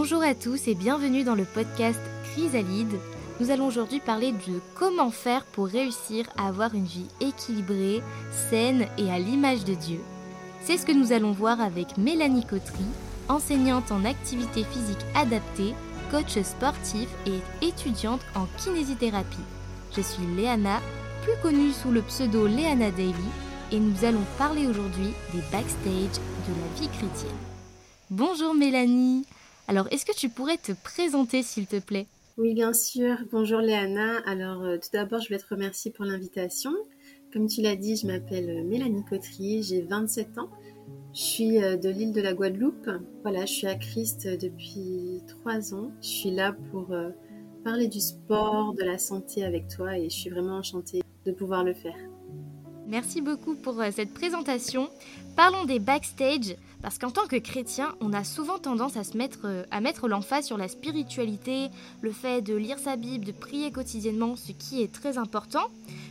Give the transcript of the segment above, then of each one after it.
Bonjour à tous et bienvenue dans le podcast Chrysalide. Nous allons aujourd'hui parler de comment faire pour réussir à avoir une vie équilibrée, saine et à l'image de Dieu. C'est ce que nous allons voir avec Mélanie Cotry, enseignante en activité physique adaptée, coach sportif et étudiante en kinésithérapie. Je suis Léana, plus connue sous le pseudo Léana Daily, et nous allons parler aujourd'hui des backstage de la vie chrétienne. Bonjour Mélanie alors, est-ce que tu pourrais te présenter, s'il te plaît? Oui, bien sûr. Bonjour Léana. Alors, euh, tout d'abord, je vais te remercier pour l'invitation. Comme tu l'as dit, je m'appelle euh, Mélanie Cotrier, j'ai 27 ans. Je suis euh, de l'île de la Guadeloupe. Voilà, je suis à Christ depuis 3 ans. Je suis là pour parler du sport, de la santé avec toi et je suis vraiment enchantée de pouvoir le faire. Merci beaucoup pour cette présentation. Parlons des backstage. Parce qu'en tant que chrétien, on a souvent tendance à se mettre euh, à mettre l'emphase sur la spiritualité, le fait de lire sa Bible, de prier quotidiennement, ce qui est très important.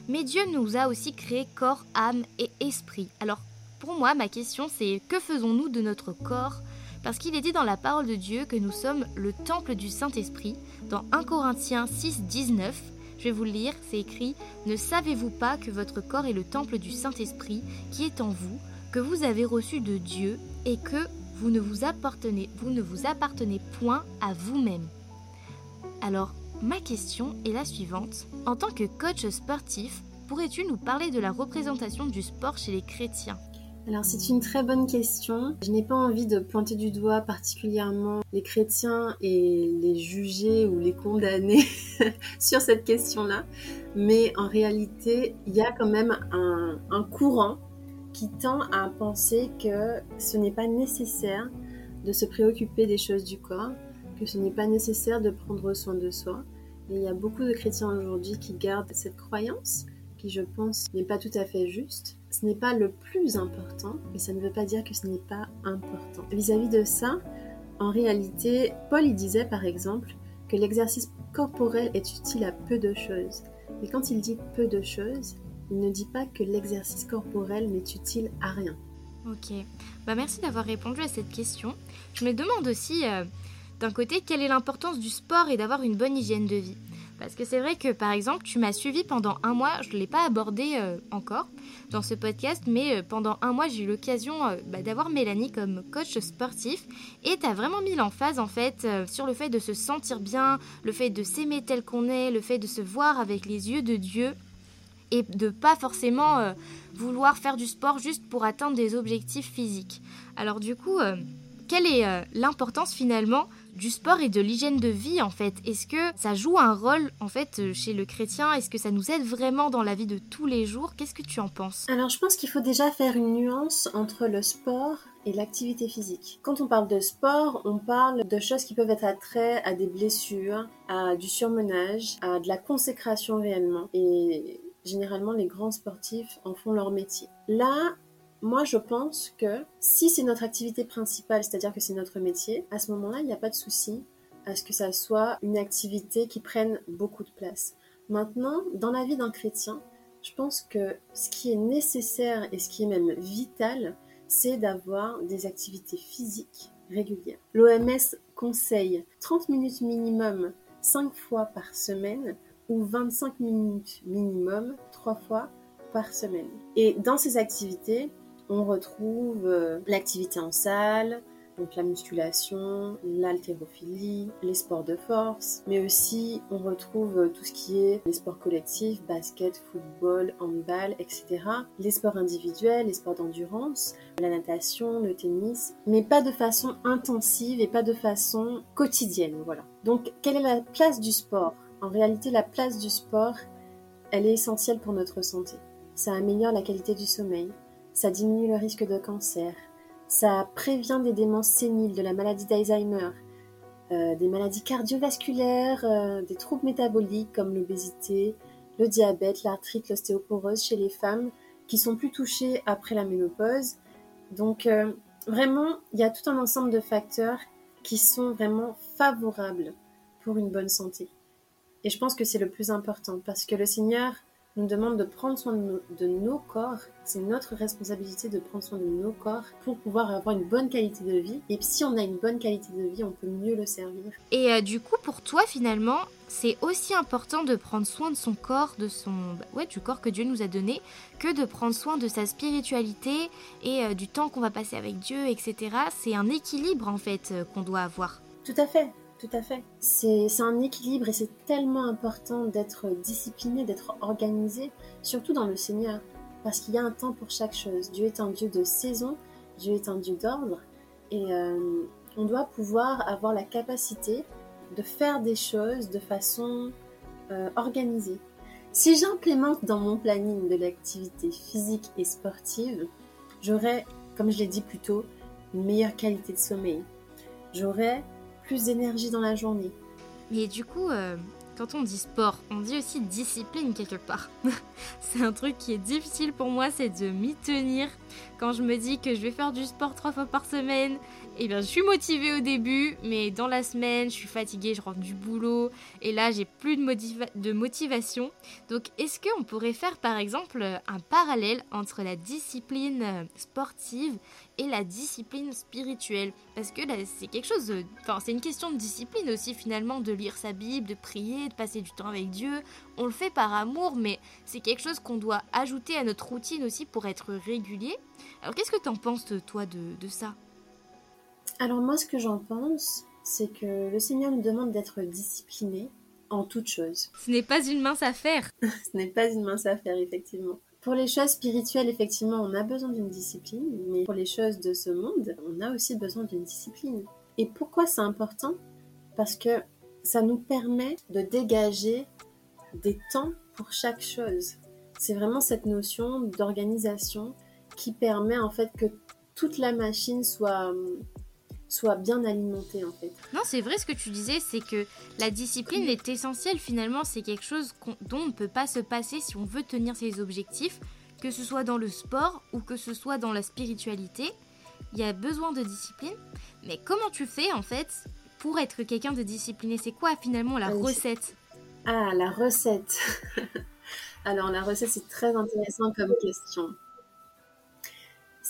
Mais Dieu nous a aussi créé corps, âme et esprit. Alors pour moi, ma question c'est que faisons-nous de notre corps? Parce qu'il est dit dans la parole de Dieu que nous sommes le temple du Saint-Esprit, dans 1 Corinthiens 6, 19. Je vais vous le lire, c'est écrit Ne savez-vous pas que votre corps est le temple du Saint-Esprit qui est en vous que vous avez reçu de Dieu et que vous ne vous appartenez, vous ne vous appartenez point à vous-même? Alors, ma question est la suivante. En tant que coach sportif, pourrais-tu nous parler de la représentation du sport chez les chrétiens? Alors c'est une très bonne question. Je n'ai pas envie de pointer du doigt particulièrement les chrétiens et les juger ou les condamner sur cette question-là. Mais en réalité, il y a quand même un, courant qui tend à penser que ce n'est pas nécessaire de se préoccuper des choses du corps, que ce n'est pas nécessaire de prendre soin de soi. Et il y a beaucoup de chrétiens aujourd'hui qui gardent cette croyance, qui je pense n'est pas tout à fait juste. Ce n'est pas le plus important, mais ça ne veut pas dire que ce n'est pas important. Vis-à-vis de ça, en réalité, Paul y disait par exemple que l'exercice corporel est utile à peu de choses. Et quand il dit peu de choses, il ne dit pas que l'exercice corporel n'est utile à rien. Ok, bah merci d'avoir répondu à cette question. Je me demande aussi, euh, d'un côté, quelle est l'importance du sport et d'avoir une bonne hygiène de vie? Parce que c'est vrai que, par exemple, tu m'as suivi pendant un mois, je ne l'ai pas abordé euh, encore dans ce podcast, mais euh, pendant un mois, j'ai eu l'occasion bah, d'avoir Mélanie comme coach sportif, et tu as vraiment mis l'emphase, en fait, sur le fait de se sentir bien, le fait de s'aimer tel qu'on est, le fait de se voir avec les yeux de Dieu, et de pas forcément euh, vouloir faire du sport juste pour atteindre des objectifs physiques. Alors du coup, euh, quelle est euh, l'importance finalement du sport et de l'hygiène de vie en fait Est-ce que ça joue un rôle en fait chez le chrétien? Est-ce que ça nous aide vraiment dans la vie de tous les jours? Qu'est-ce que tu en penses? Alors je pense qu'il faut déjà faire une nuance entre le sport et l'activité physique. Quand on parle de sport, on parle de choses qui peuvent être attrait à des blessures, à du surmenage, à de la consécration réellement. Et Généralement, les grands sportifs en font leur métier. Là, moi, je pense que si c'est notre activité principale, c'est-à-dire que c'est notre métier, à ce moment-là, il n'y a pas de souci à ce que ça soit une activité qui prenne beaucoup de place. Maintenant, dans la vie d'un chrétien, je pense que ce qui est nécessaire et ce qui est même vital, c'est d'avoir des activités physiques régulières. L'OMS conseille 30 minutes minimum 5 fois par semaine ou 25 minutes minimum trois fois par semaine. Et dans ces activités, on retrouve euh, l'activité en salle, donc la musculation, l'haltérophilie, les sports de force, mais aussi on retrouve euh, tout ce qui est les sports collectifs, basket, football, handball, etc. Les sports individuels, les sports d'endurance, la natation, le tennis, mais pas de façon intensive et pas de façon quotidienne, voilà. Donc quelle est la place du sport? En réalité, la place du sport, elle est essentielle pour notre santé. Ça améliore la qualité du sommeil, ça diminue le risque de cancer, ça prévient des démences séniles, de la maladie d'Alzheimer, euh, des maladies cardiovasculaires, euh, des troubles métaboliques comme l'obésité, le diabète, l'arthrite, l'ostéoporose chez les femmes qui sont plus touchées après la ménopause. Donc euh, vraiment, il y a tout un ensemble de facteurs qui sont vraiment favorables pour une bonne santé. Et je pense que c'est le plus important parce que le Seigneur nous demande de prendre soin de nos, corps. C'est notre responsabilité de prendre soin de nos corps pour pouvoir avoir une bonne qualité de vie. Et si on a une bonne qualité de vie, on peut mieux le servir. Et euh, du coup, pour toi, finalement, c'est aussi important de prendre soin de son corps, de son, bah, ouais, du corps que Dieu nous a donné, que de prendre soin de sa spiritualité et euh, du temps qu'on va passer avec Dieu, etc. C'est un équilibre en fait euh, qu'on doit avoir. Tout à fait. Tout à fait. C'est un équilibre et c'est tellement important d'être discipliné, d'être organisé, surtout dans le Seigneur, parce qu'il y a un temps pour chaque chose. Dieu est un Dieu de saison, Dieu est un Dieu d'ordre, et euh, on doit pouvoir avoir la capacité de faire des choses de façon euh, organisée. Si j'implémente dans mon planning de l'activité physique et sportive, j'aurai, comme je l'ai dit plus tôt, une meilleure qualité de sommeil. J'aurai plus d'énergie dans la journée. Mais du coup, euh, quand on dit sport, on dit aussi discipline quelque part. c'est un truc qui est difficile pour moi, c'est de m'y tenir. Quand je me dis que je vais faire du sport trois fois par semaine, eh bien je suis motivée au début, mais dans la semaine, je suis fatiguée, je rentre du boulot, et là j'ai plus de, de motivation. Donc est-ce qu'on pourrait faire par exemple un parallèle entre la discipline sportive et la discipline spirituelle? Parce que là c'est quelque chose, enfin c'est une question de discipline aussi finalement, de lire sa Bible, de prier, de passer du temps avec Dieu. On le fait par amour, mais c'est quelque chose qu'on doit ajouter à notre routine aussi pour être régulier. Alors qu'est-ce que t'en penses toi de, ça? Alors moi ce que j'en pense, c'est que le Seigneur nous demande d'être discipliné en toutes choses. Ce n'est pas une mince affaire. Ce n'est pas une mince affaire, effectivement. Pour les choses spirituelles, effectivement, on a besoin d'une discipline, mais pour les choses de ce monde, on a aussi besoin d'une discipline. Et pourquoi c'est important? Parce que ça nous permet de dégager des temps pour chaque chose. C'est vraiment cette notion d'organisation qui permet en fait que toute la machine soit soit bien alimentée en fait. Non, c'est vrai ce que tu disais, c'est que la discipline est essentielle finalement, c'est quelque chose dont on ne peut pas se passer si on veut tenir ses objectifs, que ce soit dans le sport ou que ce soit dans la spiritualité. Il y a besoin de discipline, mais comment tu fais en fait pour être quelqu'un de discipliné? C'est quoi finalement la recette? Ah, la recette. Alors la recette c'est très intéressant comme question.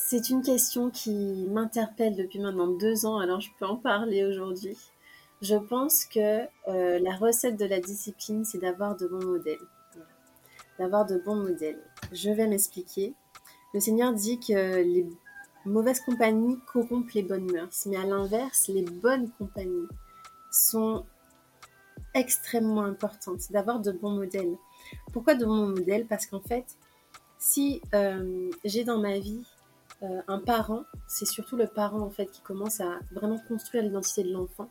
C'est une question qui m'interpelle depuis maintenant deux ans, alors je peux en parler aujourd'hui. Je pense que euh, la recette de la discipline, c'est d'avoir de bons modèles. D'avoir de bons modèles. Je vais m'expliquer. Le Seigneur dit que les mauvaises compagnies corrompent les bonnes mœurs, mais à l'inverse, les bonnes compagnies sont extrêmement importantes. D'avoir de bons modèles. Pourquoi de bons modèles? Parce qu'en fait, si euh, j'ai dans ma vie euh, un parent, c'est surtout le parent en fait qui commence à vraiment construire l'identité de l'enfant,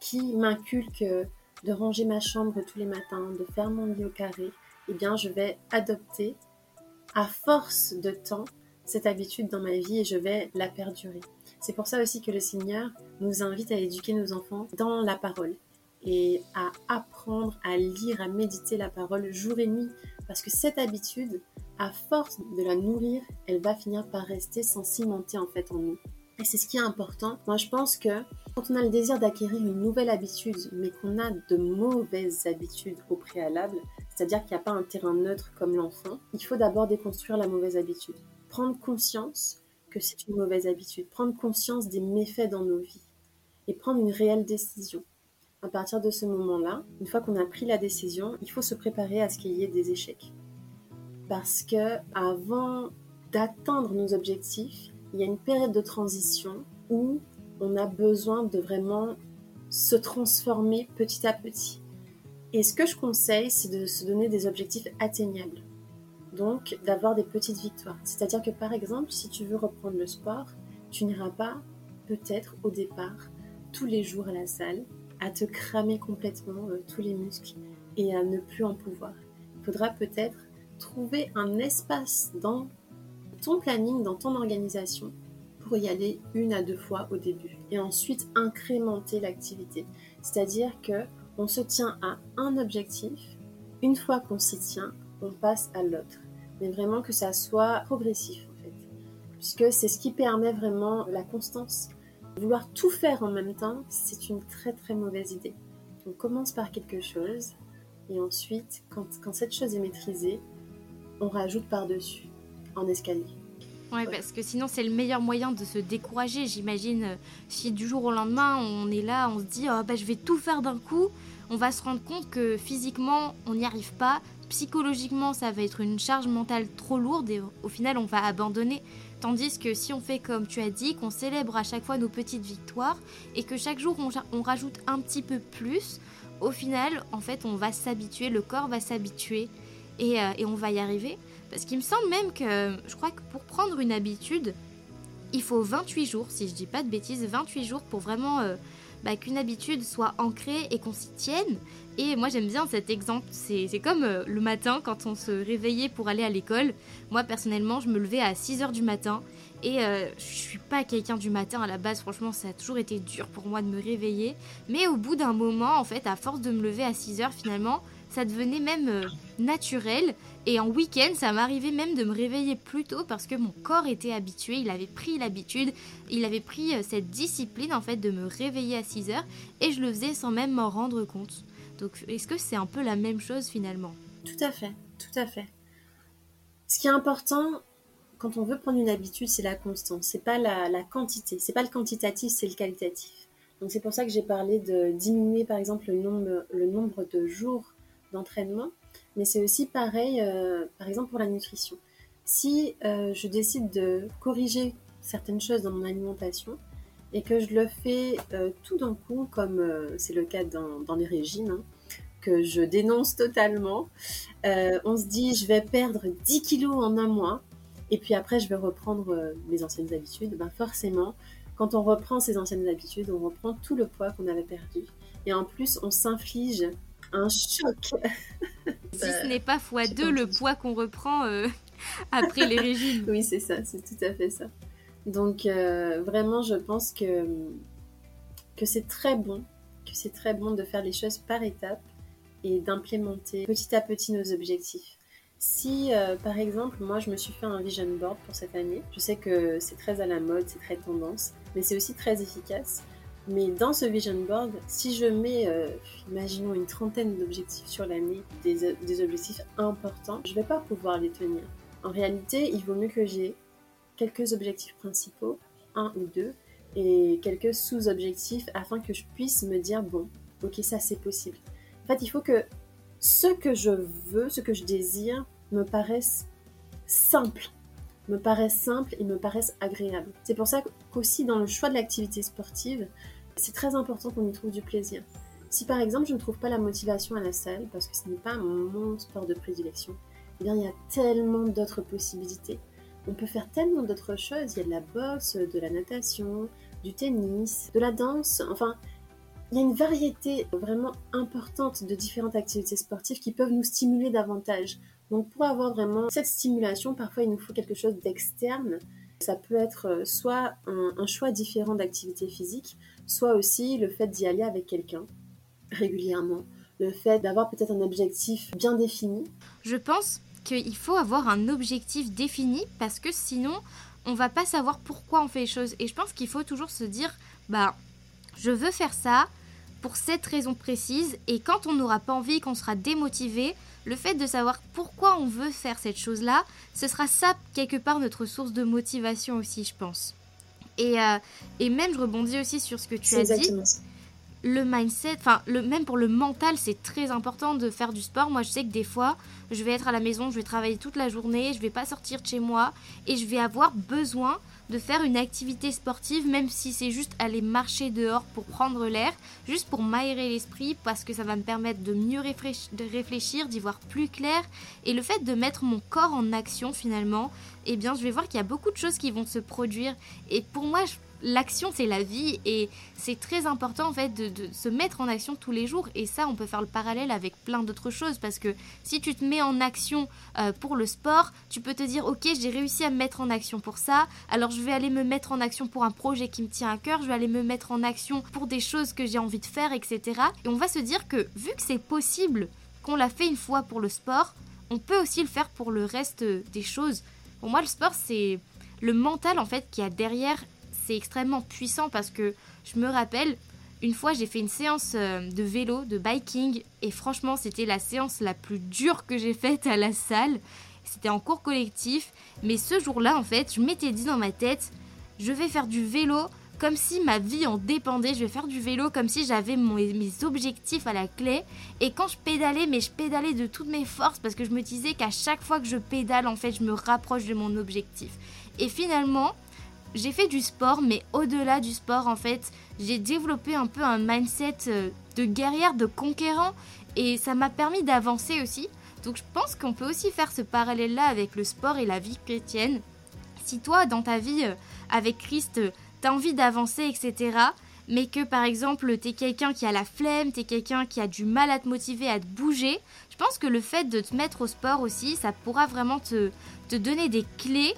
qui m'inculque de ranger ma chambre tous les matins, de faire mon lit au carré, eh bien je vais adopter à force de temps cette habitude dans ma vie et je vais la perdurer. C'est pour ça aussi que le Seigneur nous invite à éduquer nos enfants dans la parole et à apprendre à lire, à méditer la parole jour et nuit. Parce que cette habitude, à force de la nourrir, elle va finir par rester sans cimenter en fait en nous. Et c'est ce qui est important. Moi, je pense que quand on a le désir d'acquérir une nouvelle habitude, mais qu'on a de mauvaises habitudes au préalable, c'est-à-dire qu'il n'y a pas un terrain neutre comme l'enfant, il faut d'abord déconstruire la mauvaise habitude. Prendre conscience que c'est une mauvaise habitude. Prendre conscience des méfaits dans nos vies. Et prendre une réelle décision. À partir de ce moment-là, une fois qu'on a pris la décision, il faut se préparer à ce qu'il y ait des échecs parce que avant d'atteindre nos objectifs, il y a une période de transition où on a besoin de vraiment se transformer petit à petit. Et ce que je conseille, c'est de se donner des objectifs atteignables. Donc, d'avoir des petites victoires. C'est-à-dire que, par exemple, si tu veux reprendre le sport, tu n'iras pas, peut-être au départ, tous les jours à la salle, à te cramer complètement euh, tous les muscles et à ne plus en pouvoir. Il faudra peut-être trouver un espace dans ton planning, dans ton organisation pour y aller une à deux fois au début et ensuite incrémenter l'activité. C'est-à-dire que on se tient à un objectif, une fois qu'on s'y tient, on passe à l'autre. Mais vraiment que ça soit progressif en fait. Puisque c'est ce qui permet vraiment la constance. Vouloir tout faire en même temps, c'est une très très mauvaise idée. On commence par quelque chose et ensuite, quand, quand cette chose est maîtrisée, on rajoute par-dessus en escalier. Ouais, parce que sinon c'est le meilleur moyen de se décourager. J'imagine euh, si du jour au lendemain on est là, on se dit oh, bah, je vais tout faire d'un coup, on va se rendre compte que physiquement on n'y arrive pas, psychologiquement ça va être une charge mentale trop lourde et au final on va abandonner. Tandis que si on fait comme tu as dit, qu'on célèbre à chaque fois nos petites victoires et que chaque jour on, on rajoute un petit peu plus, au final en fait on va s'habituer, le corps va s'habituer et, euh, et on va y arriver. Parce qu'il me semble même que je crois que pour prendre une habitude, il faut 28 jours, si je dis pas de bêtises, 28 jours pour vraiment euh, bah, qu'une habitude soit ancrée et qu'on s'y tienne. Et moi j'aime bien cet exemple, c'est comme euh, le matin quand on se réveillait pour aller à l'école. Moi personnellement je me levais à 6h du matin et euh, je suis pas quelqu'un du matin à la base, franchement ça a toujours été dur pour moi de me réveiller. Mais au bout d'un moment en fait à force de me lever à 6h finalement ça devenait même euh, naturel. Et en week-end, ça m'arrivait même de me réveiller plus tôt parce que mon corps était habitué, il avait pris l'habitude, il avait pris euh, cette discipline en fait de me réveiller à 6 heures et je le faisais sans même m'en rendre compte. Donc est-ce que c'est un peu la même chose finalement? Tout à fait, tout à fait. Ce qui est important quand on veut prendre une habitude, c'est la constance, c'est pas la, la quantité, c'est pas le quantitatif, c'est le qualitatif. Donc c'est pour ça que j'ai parlé de diminuer par exemple le nombre, le nombre de jours d'entraînement, mais c'est aussi pareil, euh, par exemple pour la nutrition. Si euh, je décide de corriger certaines choses dans mon alimentation et que je le fais euh, tout d'un coup, comme c'est le cas dans, les régimes, hein, que je dénonce totalement, on se dit je vais perdre 10 kilos en un mois et puis après je vais reprendre mes anciennes habitudes, ben forcément, quand on reprend ses anciennes habitudes, on reprend tout le poids qu'on avait perdu. Et en plus, on s'inflige un choc. si ce n'est pas fois deux le poids qu'on reprend euh, après les régimes. oui, c'est ça, c'est tout à fait ça. Donc euh, vraiment, je pense que, que c'est très bon, que c'est très bon de faire les choses par étapes et d'implémenter petit à petit nos objectifs. Si, euh, par exemple, moi, je me suis fait un vision board pour cette année, je sais que c'est très à la mode, c'est très tendance, mais c'est aussi très efficace. Mais dans ce vision board, si je mets, euh, imaginons, une trentaine d'objectifs sur l'année, des, des, objectifs importants, je ne vais pas pouvoir les tenir. En réalité, il vaut mieux que j'ai quelques objectifs principaux, un ou deux, et quelques sous-objectifs afin que je puisse me dire, bon, ok, ça c'est possible. En fait, il faut que ce que je veux, ce que je désire, me paraisse simple me paraissent simples et me paraissent agréables. C'est pour ça qu'aussi dans le choix de l'activité sportive, c'est très important qu'on y trouve du plaisir. Si par exemple je ne trouve pas la motivation à la salle, parce que ce n'est pas mon sport de prédilection, eh bien il y a tellement d'autres possibilités. On peut faire tellement d'autres choses. Il y a de la boxe, de la natation, du tennis, de la danse. Enfin, il y a une variété vraiment importante de différentes activités sportives qui peuvent nous stimuler davantage. Donc pour avoir vraiment cette stimulation, parfois il nous faut quelque chose d'externe. Ça peut être euh, soit un, choix différent d'activité physique, soit aussi le fait d'y aller avec quelqu'un régulièrement, le fait d'avoir peut-être un objectif bien défini. Je pense qu'il faut avoir un objectif défini parce que sinon on va pas savoir pourquoi on fait les choses. Et je pense qu'il faut toujours se dire, bah, je veux faire ça pour cette raison précise. Et quand on n'aura pas envie, qu'on sera démotivé, le fait de savoir pourquoi on veut faire cette chose-là, ce sera ça quelque part notre source de motivation aussi, je pense. Et, euh, et même, je rebondis aussi sur ce que tu as dit. Le mindset, enfin, le, même pour le mental, c'est très important de faire du sport. Moi, je sais que des fois, je vais être à la maison, je vais travailler toute la journée, je vais pas sortir de chez moi et je vais avoir besoin de faire une activité sportive, même si c'est juste aller marcher dehors pour prendre l'air, juste pour m'aérer l'esprit, parce que ça va me permettre de mieux réfléchir, d'y voir plus clair. Et le fait de mettre mon corps en action finalement, eh bien je vais voir qu'il y a beaucoup de choses qui vont se produire. Et pour moi, je l'action c'est la vie et c'est très important en fait de, se mettre en action tous les jours. Et ça on peut faire le parallèle avec plein d'autres choses parce que si tu te mets en action euh, pour le sport tu peux te dire ok j'ai réussi à me mettre en action pour ça. Alors je vais aller me mettre en action pour un projet qui me tient à cœur. Je vais aller me mettre en action pour des choses que j'ai envie de faire etc et on va se dire que vu que c'est possible qu'on l'a fait une fois pour le sport on peut aussi le faire pour le reste des choses. Pour moi le sport c'est le mental en fait qui a derrière c'est extrêmement puissant parce que je me rappelle, une fois j'ai fait une séance euh, de vélo, de biking, et franchement c'était la séance la plus dure que j'ai faite à la salle. c'était en cours collectif, mais ce jour-là, en fait, je m'étais dit dans ma tête, je vais faire du vélo comme si ma vie en dépendait. Je vais faire du vélo comme si j'avais mes objectifs à la clé. Et quand je pédalais, mais je pédalais de toutes mes forces parce que je me disais qu'à chaque fois que je pédale, en fait, je me rapproche de mon objectif. Et finalement, j'ai fait du sport, mais au-delà du sport, en fait, j'ai développé un peu un mindset euh, de guerrière, de conquérant. Et ça m'a permis d'avancer aussi. Donc je pense qu'on peut aussi faire ce parallèle-là avec le sport et la vie chrétienne. Si toi, dans ta vie euh, avec Christ, t'as envie d'avancer, etc., mais que par exemple t'es quelqu'un qui a la flemme, t'es quelqu'un qui a du mal à te motiver, à te bouger, je pense que le fait de te mettre au sport aussi, ça pourra vraiment te, te donner des clés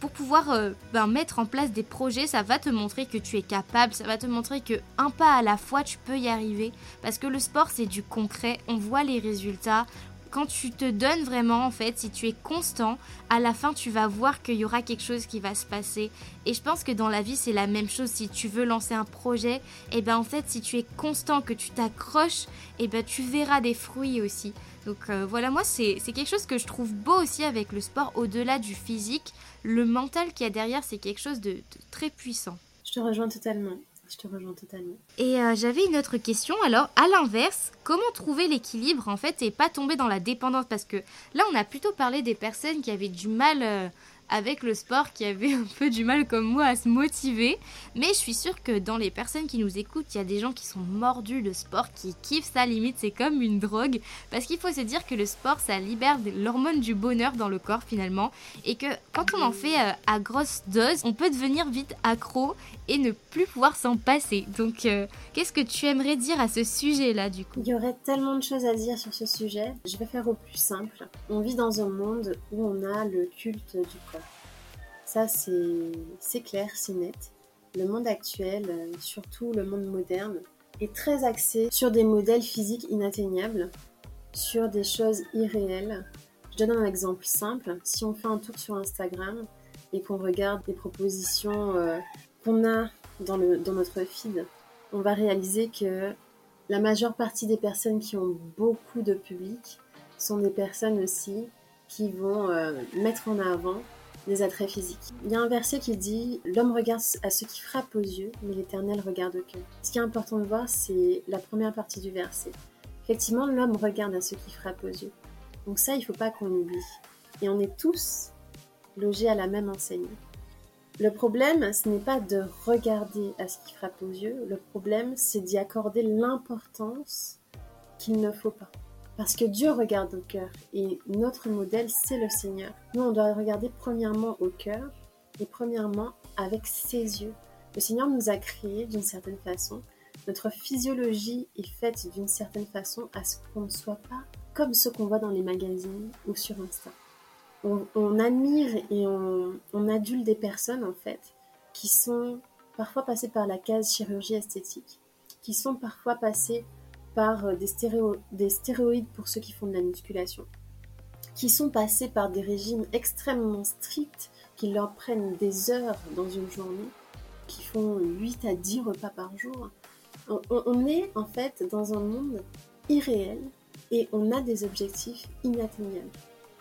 pour pouvoir euh, ben, mettre en place des projets, ça va te montrer que tu es capable, ça va te montrer que un pas à la fois tu peux y arriver. Parce que le sport c'est du concret, on voit les résultats, quand tu te donnes vraiment, en fait, si tu es constant, à la fin, tu vas voir qu'il y aura quelque chose qui va se passer. Et je pense que dans la vie, c'est la même chose. Si tu veux lancer un projet, et eh ben en fait, si tu es constant, que tu t'accroches, et eh ben tu verras des fruits aussi. Donc euh, voilà, moi, c'est quelque chose que je trouve beau aussi avec le sport, au-delà du physique. Le mental qu'il y a derrière, c'est quelque chose de très puissant. Je te rejoins totalement. Je te rejoins totalement. Et euh, j'avais une autre question. Alors, à l'inverse, comment trouver l'équilibre en fait et pas tomber dans la dépendance? Parce que là, on a plutôt parlé des personnes qui avaient du mal euh, avec le sport qui avait un peu du mal comme moi à se motiver. Mais je suis sûre que dans les personnes qui nous écoutent, il y a des gens qui sont mordus de sport, qui kiffent ça, limite c'est comme une drogue. Parce qu'il faut se dire que le sport, ça libère l'hormone du bonheur dans le corps finalement. Et que quand on en fait euh, à grosse dose, on peut devenir vite accro et ne plus pouvoir s'en passer. Donc euh, qu'est-ce que tu aimerais dire à ce sujet-là du coup? Il y aurait tellement de choses à dire sur ce sujet. Je vais faire au plus simple. On vit dans un monde où on a le culte du corps. Ça, c'est clair, c'est net. Le monde actuel, euh, surtout le monde moderne, est très axé sur des modèles physiques inatteignables, sur des choses irréelles. Je donne un exemple simple. Si on fait un tour sur Instagram et qu'on regarde des propositions euh, qu'on a dans, notre feed, on va réaliser que la majeure partie des personnes qui ont beaucoup de public sont des personnes aussi qui vont euh, mettre en avant des attraits physiques. Il y a un verset qui dit L'homme regarde à ce qui frappe aux yeux, mais l'Éternel regarde au cœur. Ce qui est important de voir, c'est la première partie du verset. Effectivement, l'homme regarde à ce qui frappe aux yeux. Donc ça, il ne faut pas qu'on oublie. Et on est tous logés à la même enseigne. Le problème, ce n'est pas de regarder à ce qui frappe aux yeux, le problème, c'est d'y accorder l'importance qu'il ne faut pas. Parce que Dieu regarde au cœur et notre modèle, c'est le Seigneur. Nous, on doit regarder premièrement au cœur et premièrement avec ses yeux. Le Seigneur nous a créés d'une certaine façon. Notre physiologie est faite d'une certaine façon à ce qu'on ne soit pas comme ce qu'on voit dans les magazines ou sur Insta. On, admire et on, on adule des personnes en fait qui sont parfois passées par la case chirurgie esthétique, qui sont parfois passées par euh, des, des stéroïdes pour ceux qui font de la musculation, qui sont passés par des régimes extrêmement stricts qui leur prennent des heures dans une journée, qui font 8 à 10 repas par jour. On, est en fait dans un monde irréel et on a des objectifs inatteignables.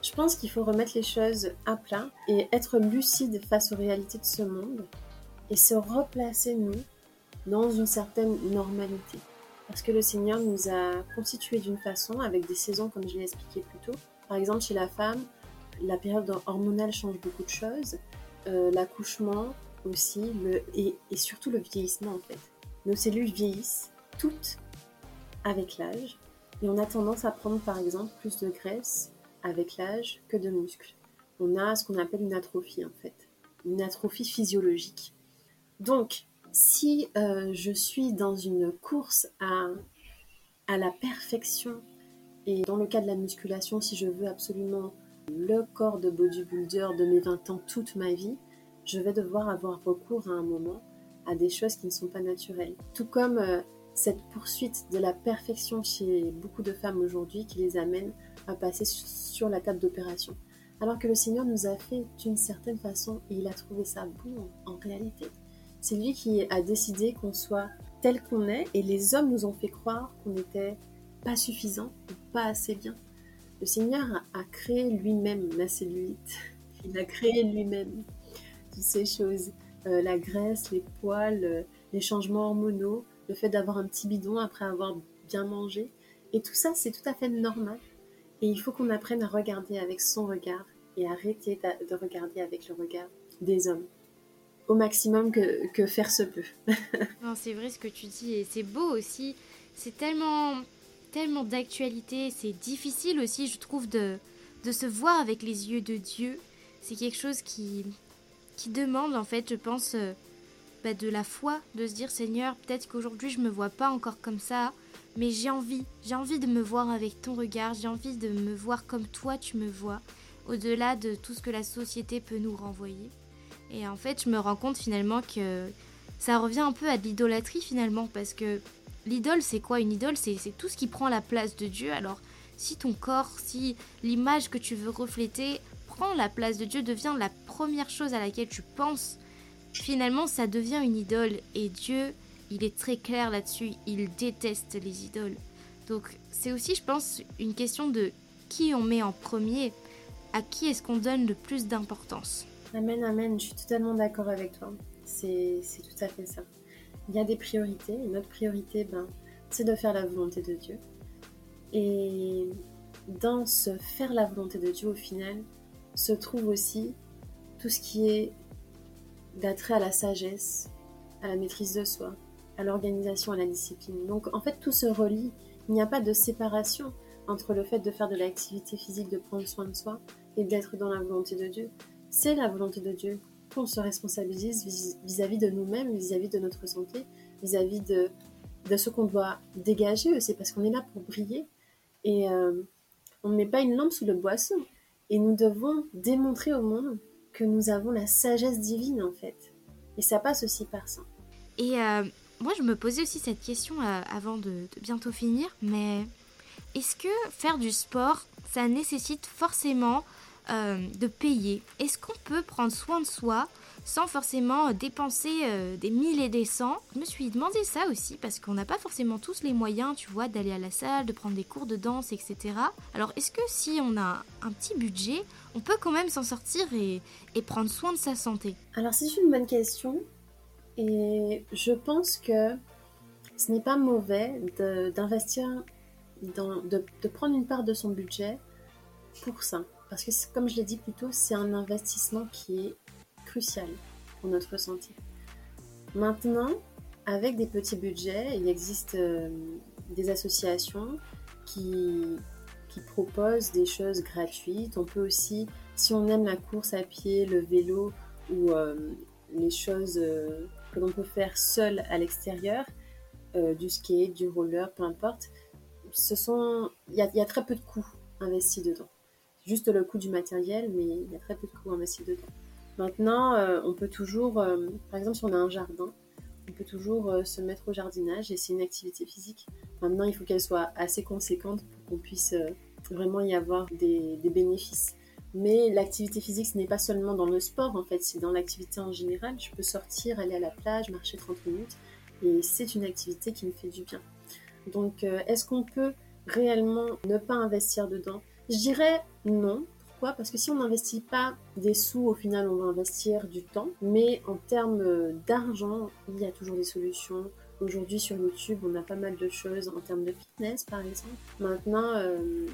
Je pense qu'il faut remettre les choses à plat et être lucide face aux réalités de ce monde et se replacer, nous, dans une certaine normalité. Parce que le Seigneur nous a constitués d'une façon, avec des saisons comme je l'ai expliqué plus tôt. Par exemple, chez la femme, la période hormonale change beaucoup de choses. Euh, l'accouchement aussi, et, surtout le vieillissement en fait. Nos cellules vieillissent toutes avec l'âge et on a tendance à prendre par exemple plus de graisse avec l'âge que de muscles. On a ce qu'on appelle une atrophie en fait, une atrophie physiologique. Donc, si euh, je suis dans une course à, la perfection, et dans le cas de la musculation, si je veux absolument le corps de bodybuilder de mes 20 ans toute ma vie, je vais devoir avoir recours à un moment à des choses qui ne sont pas naturelles. Tout comme euh, cette poursuite de la perfection chez beaucoup de femmes aujourd'hui qui les amène à passer sur la table d'opération. Alors que le Seigneur nous a fait d'une certaine façon et il a trouvé ça bon en réalité. C'est lui qui a décidé qu'on soit tel qu'on est et les hommes nous ont fait croire qu'on n'était pas suffisant ou pas assez bien. Le Seigneur a, créé lui-même la cellulite. Il a créé lui-même toutes ces choses. Euh, la graisse, les poils, euh, les changements hormonaux, le fait d'avoir un petit bidon après avoir bien mangé. Et tout ça, c'est tout à fait normal. Et il faut qu'on apprenne à regarder avec son regard et arrêter de regarder avec le regard des hommes. Au maximum que, faire se peut. non, c'est vrai ce que tu dis et c'est beau aussi. C'est tellement, tellement d'actualité. C'est difficile aussi, je trouve, de, de se voir avec les yeux de Dieu. C'est quelque chose qui, qui demande, en fait, je pense, euh, bah, de la foi, de se dire Seigneur, peut-être qu'aujourd'hui je me vois pas encore comme ça, mais j'ai envie, j'ai envie de me voir avec ton regard, j'ai envie de me voir comme toi tu me vois, au-delà de tout ce que la société peut nous renvoyer. Et en fait, je me rends compte finalement que ça revient un peu à l'idolâtrie finalement, parce que l'idole, c'est quoi Une idole, c'est tout ce qui prend la place de Dieu. Alors, si ton corps, si l'image que tu veux refléter prend la place de Dieu, devient la première chose à laquelle tu penses, finalement, ça devient une idole. Et Dieu, il est très clair là-dessus, il déteste les idoles. Donc c'est aussi, je pense, une question de qui on met en premier, à qui est-ce qu'on donne le plus d'importance? Amen, amen, je suis totalement d'accord avec toi. C'est tout à fait ça. Il y a des priorités, et notre priorité, ben, c'est de faire la volonté de Dieu. Et dans ce faire la volonté de Dieu, au final, se trouve aussi tout ce qui est d'attrait à la sagesse, à la maîtrise de soi, à l'organisation, à la discipline. Donc en fait tout se relie. Il n'y a pas de séparation entre le fait de faire de l'activité physique, de prendre soin de soi et d'être dans la volonté de Dieu. C'est la volonté de Dieu qu'on se responsabilise vis-à-vis de nous-mêmes, vis-à-vis de notre santé, vis-à-vis de, de ce qu'on doit dégager C'est parce qu'on est là pour briller. Et euh, on ne met pas une lampe sous le boisseau. Et nous devons démontrer au monde que nous avons la sagesse divine en fait. Et ça passe aussi par ça. Et euh, moi, je me posais aussi cette question euh, avant de, bientôt finir, mais est-ce que faire du sport, ça nécessite forcément euh, de payer Est-ce qu'on peut prendre soin de soi sans forcément dépenser euh, des mille et des cents? Je me suis demandé ça aussi parce qu'on n'a pas forcément tous les moyens, tu vois, d'aller à la salle, de prendre des cours de danse, etc. Alors est-ce que si on a un petit budget, on peut quand même s'en sortir et, prendre soin de sa santé? Alors c'est une bonne question et je pense que ce n'est pas mauvais d'investir, de prendre une part de son budget pour ça. Parce que comme je l'ai dit plus tôt, c'est un investissement qui est crucial pour notre santé. Maintenant, avec des petits budgets, il existe euh, des associations qui, proposent des choses gratuites. On peut aussi, si on aime la course à pied, le vélo ou euh, les choses euh, que l'on peut faire seul à l'extérieur, du skate, du roller, peu importe, il y, a très peu de coûts investis dedans. Juste le coût du matériel, mais il y a très peu de coûts investis dedans. Maintenant, euh, on peut toujours, euh, par exemple, si on a un jardin, on peut toujours euh, se mettre au jardinage et c'est une activité physique. Maintenant, il faut qu'elle soit assez conséquente pour qu'on puisse vraiment y avoir des, bénéfices. Mais l'activité physique, ce n'est pas seulement dans le sport, en fait, c'est dans l'activité en général. Je peux sortir, aller à la plage, marcher 30 minutes, et c'est une activité qui me fait du bien. Donc, est-ce qu'on peut réellement ne pas investir dedans? Je dirais non, parce que si on n'investit pas des sous, au final, on va investir du temps. Mais en termes d'argent, il y a toujours des solutions. Aujourd'hui, sur YouTube, on a pas mal de choses en termes de fitness, par exemple. Maintenant, euh,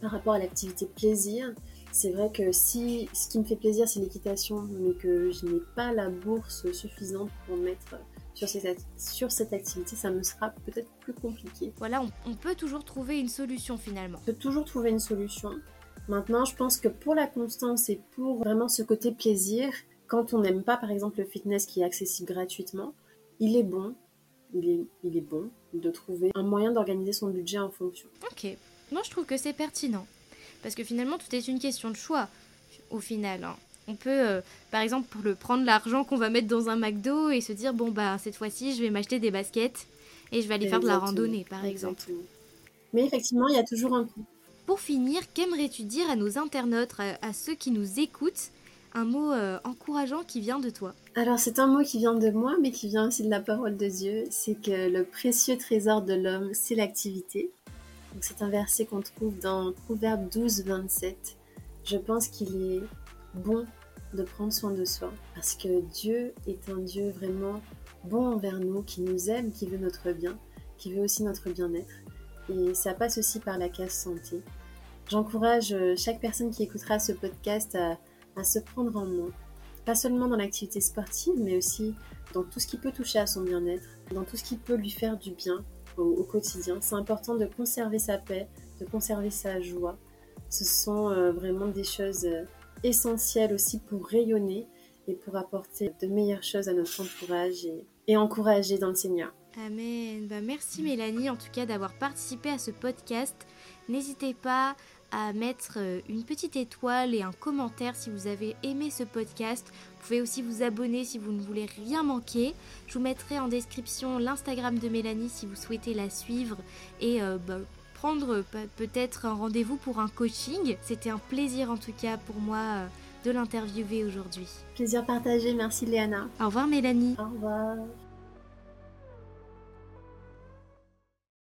par rapport à l'activité plaisir, c'est vrai que si ce qui me fait plaisir, c'est l'équitation, mais que je n'ai pas la bourse suffisante pour mettre sur cette, sur cette activité, ça me sera peut-être plus compliqué. Voilà, on, on, peut toujours trouver une solution finalement. On peut toujours trouver une solution. Maintenant, je pense que pour la constance et pour vraiment ce côté plaisir, quand on n'aime pas par exemple le fitness qui est accessible gratuitement, il est bon, il est, il est bon de trouver un moyen d'organiser son budget en fonction. Ok, moi je trouve que c'est pertinent. Parce que finalement, tout est une question de choix, au final. Hein. On peut, euh, par exemple, le, prendre l'argent qu'on va mettre dans un McDo et se dire, bon, bah, cette fois-ci, je vais m'acheter des baskets et je vais aller faire de la randonnée, par exemple. Mais effectivement, il y a toujours un coût. Pour finir, qu'aimerais-tu dire à nos internautes, à, ceux qui nous écoutent, un mot euh, encourageant qui vient de toi Alors c'est un mot qui vient de moi, mais qui vient aussi de la parole de Dieu. C'est que le précieux trésor de l'homme, c'est l'activité. c'est un verset qu'on trouve dans Proverbe 12, 27. Je pense qu'il est bon de prendre soin de soi parce que Dieu est un Dieu vraiment bon envers nous, qui nous aime, qui veut notre bien, qui veut aussi notre bien-être. Et ça passe aussi par la case santé. J'encourage euh, chaque personne qui écoutera ce podcast à, se prendre en main, pas seulement dans l'activité sportive, mais aussi dans tout ce qui peut toucher à son bien-être, dans tout ce qui peut lui faire du bien au, quotidien. C'est important de conserver sa paix, de conserver sa joie. Ce sont euh, vraiment des choses euh, essentielles aussi pour rayonner et pour apporter de meilleures choses à notre entourage et, encourager dans le Seigneur. Amen. Bah, merci Mélanie en tout cas d'avoir participé à ce podcast. N'hésitez pas à mettre euh, une petite étoile et un commentaire si vous avez aimé ce podcast. Vous pouvez aussi vous abonner si vous ne voulez rien manquer. Je vous mettrai en description l'Instagram de Mélanie si vous souhaitez la suivre et euh, bah, prendre peut-être un rendez-vous pour un coaching. C'était un plaisir en tout cas pour moi euh, de l'interviewer aujourd'hui. Plaisir partagé, merci Léana. Au revoir Mélanie. Au revoir.